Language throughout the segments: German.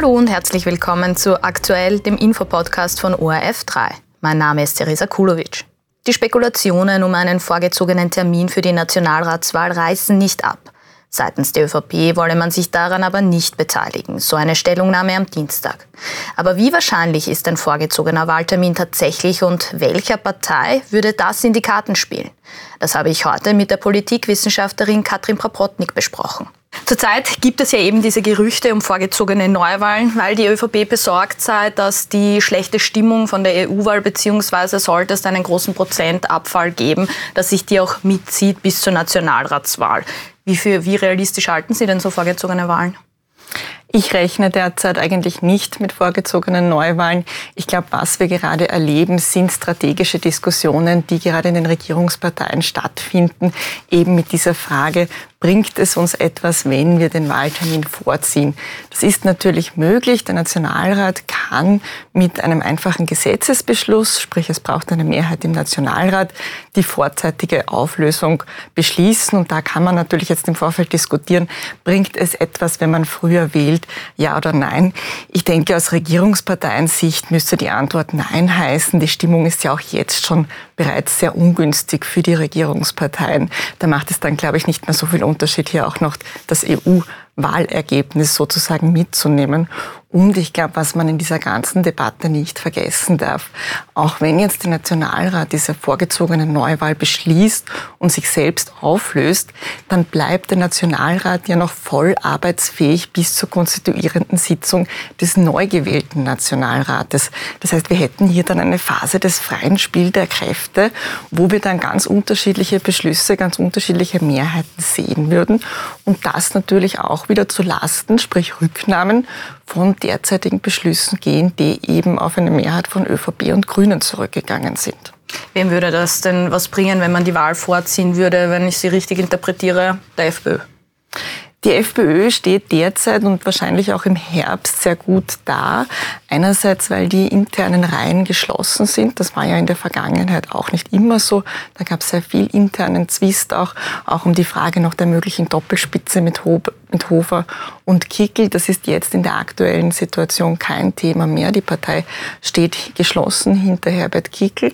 Hallo und herzlich willkommen zu Aktuell, dem Infopodcast von ORF3. Mein Name ist Theresa Kulovic. Die Spekulationen um einen vorgezogenen Termin für die Nationalratswahl reißen nicht ab. Seitens der ÖVP wolle man sich daran aber nicht beteiligen, so eine Stellungnahme am Dienstag. Aber wie wahrscheinlich ist ein vorgezogener Wahltermin tatsächlich und welcher Partei würde das in die Karten spielen? Das habe ich heute mit der Politikwissenschaftlerin Katrin Praprotnik besprochen. Zurzeit gibt es ja eben diese Gerüchte um vorgezogene Neuwahlen, weil die ÖVP besorgt sei, dass die schlechte Stimmung von der EU-Wahl beziehungsweise sollte es einen großen Prozentabfall geben, dass sich die auch mitzieht bis zur Nationalratswahl. Wie, für, wie realistisch halten Sie denn so vorgezogene Wahlen? Ich rechne derzeit eigentlich nicht mit vorgezogenen Neuwahlen. Ich glaube, was wir gerade erleben, sind strategische Diskussionen, die gerade in den Regierungsparteien stattfinden, eben mit dieser Frage, bringt es uns etwas, wenn wir den Wahltermin vorziehen. Das ist natürlich möglich. Der Nationalrat kann mit einem einfachen Gesetzesbeschluss, sprich es braucht eine Mehrheit im Nationalrat, die vorzeitige Auflösung beschließen. Und da kann man natürlich jetzt im Vorfeld diskutieren, bringt es etwas, wenn man früher wählt, ja oder nein. Ich denke, aus Regierungsparteiensicht müsste die Antwort Nein heißen. Die Stimmung ist ja auch jetzt schon bereits sehr ungünstig für die Regierungsparteien. Da macht es dann, glaube ich, nicht mehr so viel Unterschied, hier auch noch das EU-Wahlergebnis sozusagen mitzunehmen. Und ich glaube, was man in dieser ganzen Debatte nicht vergessen darf, auch wenn jetzt der Nationalrat diese vorgezogene Neuwahl beschließt und sich selbst auflöst, dann bleibt der Nationalrat ja noch voll arbeitsfähig bis zur konstituierenden Sitzung des neu gewählten Nationalrates. Das heißt, wir hätten hier dann eine Phase des freien Spiels der Kräfte, wo wir dann ganz unterschiedliche Beschlüsse, ganz unterschiedliche Mehrheiten sehen würden. Und das natürlich auch wieder zu Lasten, sprich Rücknahmen von derzeitigen Beschlüssen gehen, die eben auf eine Mehrheit von ÖVP und Grünen zurückgegangen sind. Wem würde das denn was bringen, wenn man die Wahl vorziehen würde, wenn ich sie richtig interpretiere, der FPÖ? Die FPÖ steht derzeit und wahrscheinlich auch im Herbst sehr gut da. Einerseits, weil die internen Reihen geschlossen sind. Das war ja in der Vergangenheit auch nicht immer so. Da gab es sehr viel internen Zwist auch, auch um die Frage nach der möglichen Doppelspitze mit, Ho mit Hofer und Kickel. Das ist jetzt in der aktuellen Situation kein Thema mehr. Die Partei steht geschlossen hinter Herbert Kickel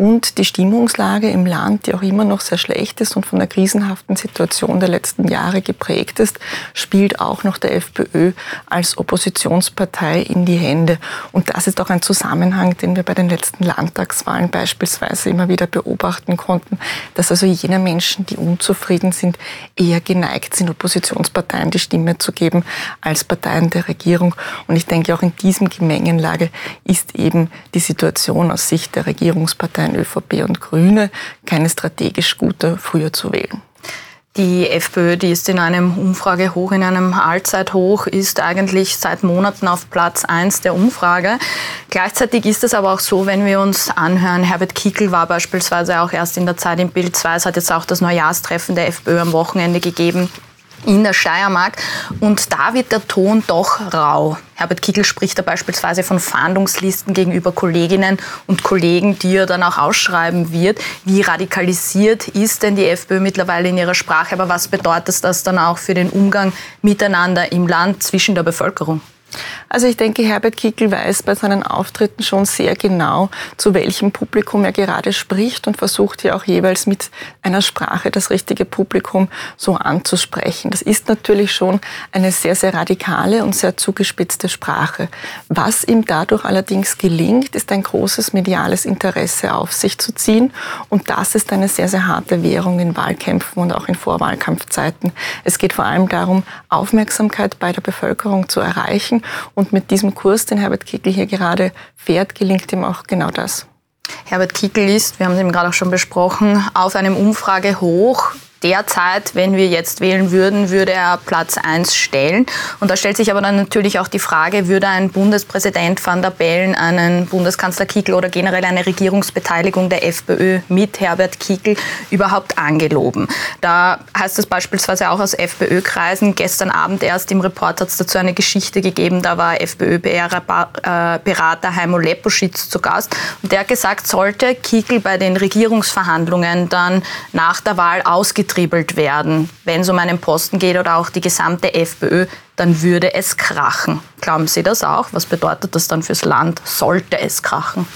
und die Stimmungslage im Land, die auch immer noch sehr schlecht ist und von der krisenhaften Situation der letzten Jahre geprägt ist, spielt auch noch der FPÖ als Oppositionspartei in die Hände. Und das ist auch ein Zusammenhang, den wir bei den letzten Landtagswahlen beispielsweise immer wieder beobachten konnten, dass also jene Menschen, die unzufrieden sind, eher geneigt sind, Oppositionsparteien die Stimme zu geben als Parteien der Regierung. Und ich denke, auch in diesem Gemengenlage ist eben die Situation aus Sicht der Regierungsparteien Parteien ÖVP und Grüne keine strategisch gute, früher zu wählen. Die FPÖ, die ist in einem Umfragehoch, in einem Allzeithoch, ist eigentlich seit Monaten auf Platz 1 der Umfrage. Gleichzeitig ist es aber auch so, wenn wir uns anhören, Herbert Kickel war beispielsweise auch erst in der Zeit im Bild 2, es hat jetzt auch das Neujahrstreffen der FPÖ am Wochenende gegeben in der Steiermark. Und da wird der Ton doch rau. Herbert Kickel spricht da beispielsweise von Fahndungslisten gegenüber Kolleginnen und Kollegen, die er dann auch ausschreiben wird. Wie radikalisiert ist denn die FPÖ mittlerweile in ihrer Sprache? Aber was bedeutet das dann auch für den Umgang miteinander im Land zwischen der Bevölkerung? Also ich denke, Herbert Kickel weiß bei seinen Auftritten schon sehr genau, zu welchem Publikum er gerade spricht und versucht ja auch jeweils mit einer Sprache das richtige Publikum so anzusprechen. Das ist natürlich schon eine sehr, sehr radikale und sehr zugespitzte Sprache. Was ihm dadurch allerdings gelingt, ist ein großes mediales Interesse auf sich zu ziehen und das ist eine sehr, sehr harte Währung in Wahlkämpfen und auch in Vorwahlkampfzeiten. Es geht vor allem darum, Aufmerksamkeit bei der Bevölkerung zu erreichen und mit diesem Kurs, den Herbert Kickl hier gerade fährt, gelingt ihm auch genau das. Herbert Kickl ist, wir haben es eben gerade auch schon besprochen, auf einem Umfrage hoch derzeit, wenn wir jetzt wählen würden, würde er Platz 1 stellen. Und da stellt sich aber dann natürlich auch die Frage, würde ein Bundespräsident van der Bellen einen Bundeskanzler Kickl oder generell eine Regierungsbeteiligung der FPÖ mit Herbert Kickl überhaupt angeloben? Da heißt es beispielsweise auch aus FPÖ-Kreisen, gestern Abend erst im Report hat es dazu eine Geschichte gegeben, da war FPÖ-Berater Heimo Leposchitz zu Gast und der hat gesagt, sollte Kickl bei den Regierungsverhandlungen dann nach der Wahl ausgezogen angetriebelt werden. Wenn es um einen Posten geht oder auch die gesamte FPÖ, dann würde es krachen. Glauben Sie das auch? Was bedeutet das dann fürs Land? Sollte es krachen?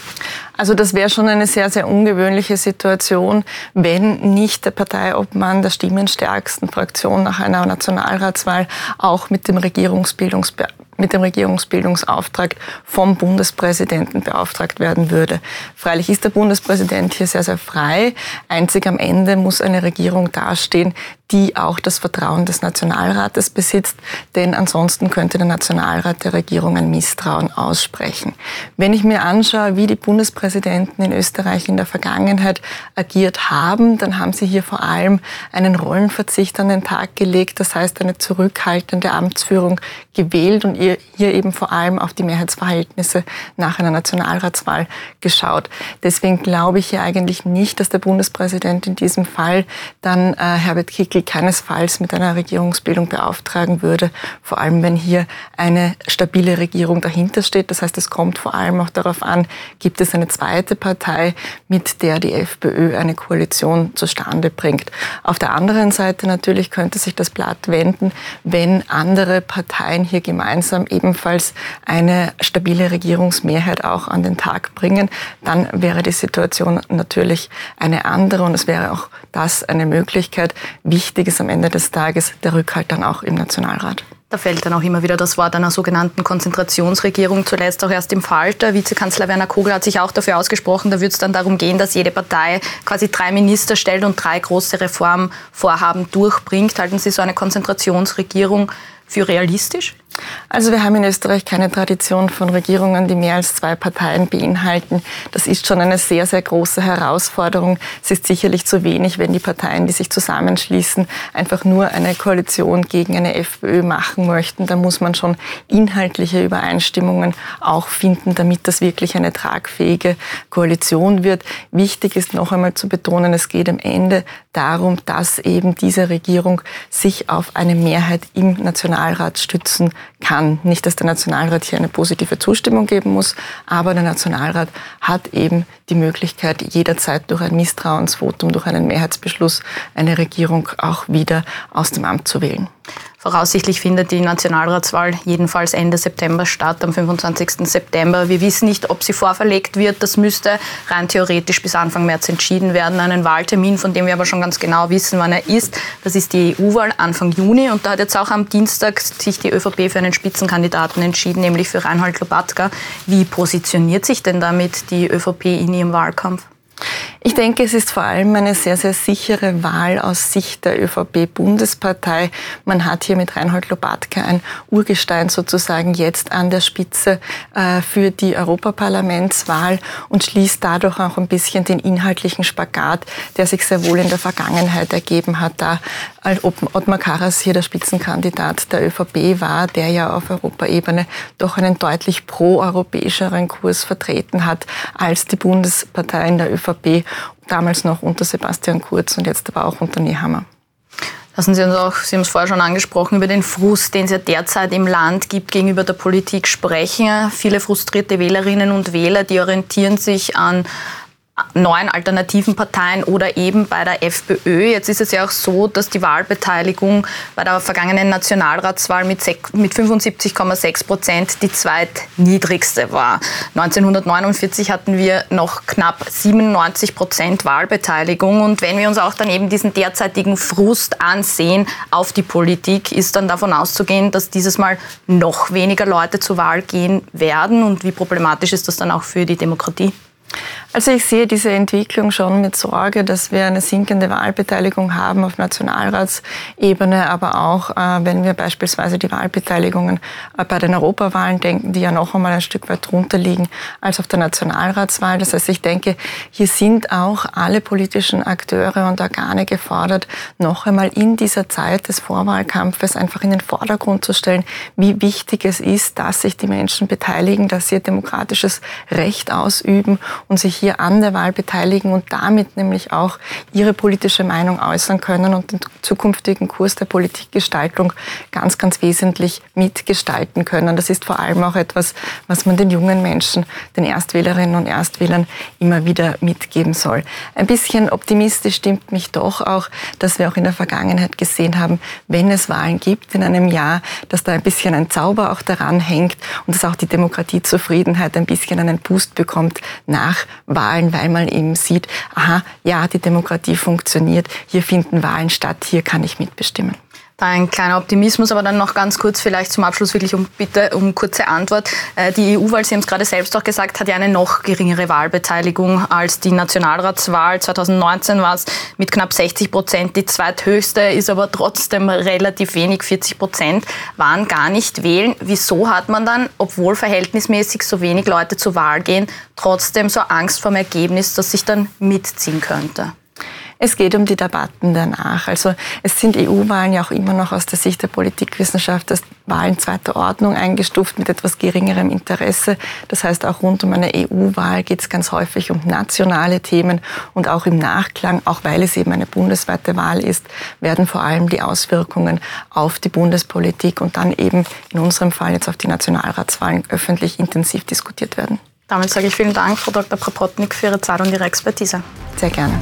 Also das wäre schon eine sehr, sehr ungewöhnliche Situation, wenn nicht der Parteiobmann der stimmenstärksten Fraktion nach einer Nationalratswahl auch mit dem Regierungsbildungsbe mit dem Regierungsbildungsauftrag vom Bundespräsidenten beauftragt werden würde. Freilich ist der Bundespräsident hier sehr, sehr frei. Einzig am Ende muss eine Regierung dastehen, die auch das Vertrauen des Nationalrates besitzt, denn ansonsten könnte der Nationalrat der Regierung ein Misstrauen aussprechen. Wenn ich mir anschaue, wie die Bundespräsidenten in Österreich in der Vergangenheit agiert haben, dann haben sie hier vor allem einen Rollenverzicht an den Tag gelegt, das heißt eine zurückhaltende Amtsführung gewählt und hier eben vor allem auf die Mehrheitsverhältnisse nach einer Nationalratswahl geschaut. Deswegen glaube ich hier eigentlich nicht, dass der Bundespräsident in diesem Fall dann äh, Herbert Kickl keinesfalls mit einer Regierungsbildung beauftragen würde, vor allem wenn hier eine stabile Regierung dahinter steht. Das heißt, es kommt vor allem auch darauf an, gibt es eine zweite Partei, mit der die FPÖ eine Koalition zustande bringt. Auf der anderen Seite natürlich könnte sich das Blatt wenden, wenn andere Parteien hier gemeinsam ebenfalls eine stabile Regierungsmehrheit auch an den Tag bringen, dann wäre die Situation natürlich eine andere und es wäre auch das eine Möglichkeit. Wichtig ist am Ende des Tages der Rückhalt dann auch im Nationalrat. Da fällt dann auch immer wieder das Wort einer sogenannten Konzentrationsregierung. Zuletzt auch erst im Falter. Vizekanzler Werner Kogel hat sich auch dafür ausgesprochen. Da wird es dann darum gehen, dass jede Partei quasi drei Minister stellt und drei große Reformvorhaben durchbringt. Halten Sie so eine Konzentrationsregierung für realistisch? Also wir haben in Österreich keine Tradition von Regierungen, die mehr als zwei Parteien beinhalten. Das ist schon eine sehr, sehr große Herausforderung. Es ist sicherlich zu wenig, wenn die Parteien, die sich zusammenschließen, einfach nur eine Koalition gegen eine FPÖ machen möchten. Da muss man schon inhaltliche Übereinstimmungen auch finden, damit das wirklich eine tragfähige Koalition wird. Wichtig ist noch einmal zu betonen, es geht am Ende darum, dass eben diese Regierung sich auf eine Mehrheit im Nationalrat stützen kann. Nicht, dass der Nationalrat hier eine positive Zustimmung geben muss, aber der Nationalrat hat eben die Möglichkeit, jederzeit durch ein Misstrauensvotum, durch einen Mehrheitsbeschluss eine Regierung auch wieder aus dem Amt zu wählen. Voraussichtlich findet die Nationalratswahl jedenfalls Ende September statt, am 25. September. Wir wissen nicht, ob sie vorverlegt wird. Das müsste rein theoretisch bis Anfang März entschieden werden. Einen Wahltermin, von dem wir aber schon ganz genau wissen, wann er ist, das ist die EU-Wahl Anfang Juni. Und da hat jetzt auch am Dienstag sich die ÖVP für einen Spitzenkandidaten entschieden, nämlich für Reinhold Lobatka. Wie positioniert sich denn damit die ÖVP in ihrem Wahlkampf? Ich denke, es ist vor allem eine sehr, sehr sichere Wahl aus Sicht der ÖVP-Bundespartei. Man hat hier mit Reinhold Lobatke ein Urgestein sozusagen jetzt an der Spitze äh, für die Europaparlamentswahl und schließt dadurch auch ein bisschen den inhaltlichen Spagat, der sich sehr wohl in der Vergangenheit ergeben hat, da Ottmar Karas hier der Spitzenkandidat der ÖVP war, der ja auf Europaebene doch einen deutlich proeuropäischeren Kurs vertreten hat als die Bundespartei in der ÖVP, damals noch unter Sebastian Kurz und jetzt aber auch unter Nehammer. Lassen Sie uns auch, Sie haben es vorher schon angesprochen, über den Frust, den es ja derzeit im Land gibt, gegenüber der Politik sprechen. Viele frustrierte Wählerinnen und Wähler, die orientieren sich an neuen alternativen Parteien oder eben bei der FPÖ. Jetzt ist es ja auch so, dass die Wahlbeteiligung bei der vergangenen Nationalratswahl mit 75,6 Prozent die zweitniedrigste war. 1949 hatten wir noch knapp 97 Prozent Wahlbeteiligung. Und wenn wir uns auch dann eben diesen derzeitigen Frust ansehen auf die Politik, ist dann davon auszugehen, dass dieses Mal noch weniger Leute zur Wahl gehen werden. Und wie problematisch ist das dann auch für die Demokratie? Also ich sehe diese Entwicklung schon mit Sorge, dass wir eine sinkende Wahlbeteiligung haben auf Nationalratsebene, aber auch äh, wenn wir beispielsweise die Wahlbeteiligungen äh, bei den Europawahlen denken, die ja noch einmal ein Stück weit drunter liegen als auf der Nationalratswahl. Das heißt, ich denke, hier sind auch alle politischen Akteure und Organe gefordert, noch einmal in dieser Zeit des Vorwahlkampfes einfach in den Vordergrund zu stellen, wie wichtig es ist, dass sich die Menschen beteiligen, dass sie ihr demokratisches Recht ausüben und sich hier an der Wahl beteiligen und damit nämlich auch ihre politische Meinung äußern können und den zukünftigen Kurs der Politikgestaltung ganz, ganz wesentlich mitgestalten können. Das ist vor allem auch etwas, was man den jungen Menschen, den Erstwählerinnen und Erstwählern immer wieder mitgeben soll. Ein bisschen optimistisch stimmt mich doch auch, dass wir auch in der Vergangenheit gesehen haben, wenn es Wahlen gibt in einem Jahr, dass da ein bisschen ein Zauber auch daran hängt und dass auch die Demokratiezufriedenheit ein bisschen einen Boost bekommt nach Wahlen, weil man eben sieht, aha, ja, die Demokratie funktioniert, hier finden Wahlen statt, hier kann ich mitbestimmen. Da ein kleiner Optimismus, aber dann noch ganz kurz vielleicht zum Abschluss wirklich um bitte um kurze Antwort. Äh, die EU-Wahl, Sie haben es gerade selbst auch gesagt, hat ja eine noch geringere Wahlbeteiligung als die Nationalratswahl. 2019 war es mit knapp 60 Prozent die zweithöchste, ist aber trotzdem relativ wenig. 40 Prozent waren gar nicht wählen. Wieso hat man dann, obwohl verhältnismäßig so wenig Leute zur Wahl gehen, trotzdem so Angst vor dem Ergebnis, das sich dann mitziehen könnte? Es geht um die Debatten danach. Also es sind EU-Wahlen ja auch immer noch aus der Sicht der Politikwissenschaft als Wahlen zweiter Ordnung eingestuft mit etwas geringerem Interesse. Das heißt, auch rund um eine EU-Wahl geht es ganz häufig um nationale Themen und auch im Nachklang, auch weil es eben eine bundesweite Wahl ist, werden vor allem die Auswirkungen auf die Bundespolitik und dann eben in unserem Fall jetzt auf die Nationalratswahlen öffentlich intensiv diskutiert werden. Damit sage ich vielen Dank, Frau Dr. Propotnik, für Ihre Zeit und Ihre Expertise. Sehr gerne.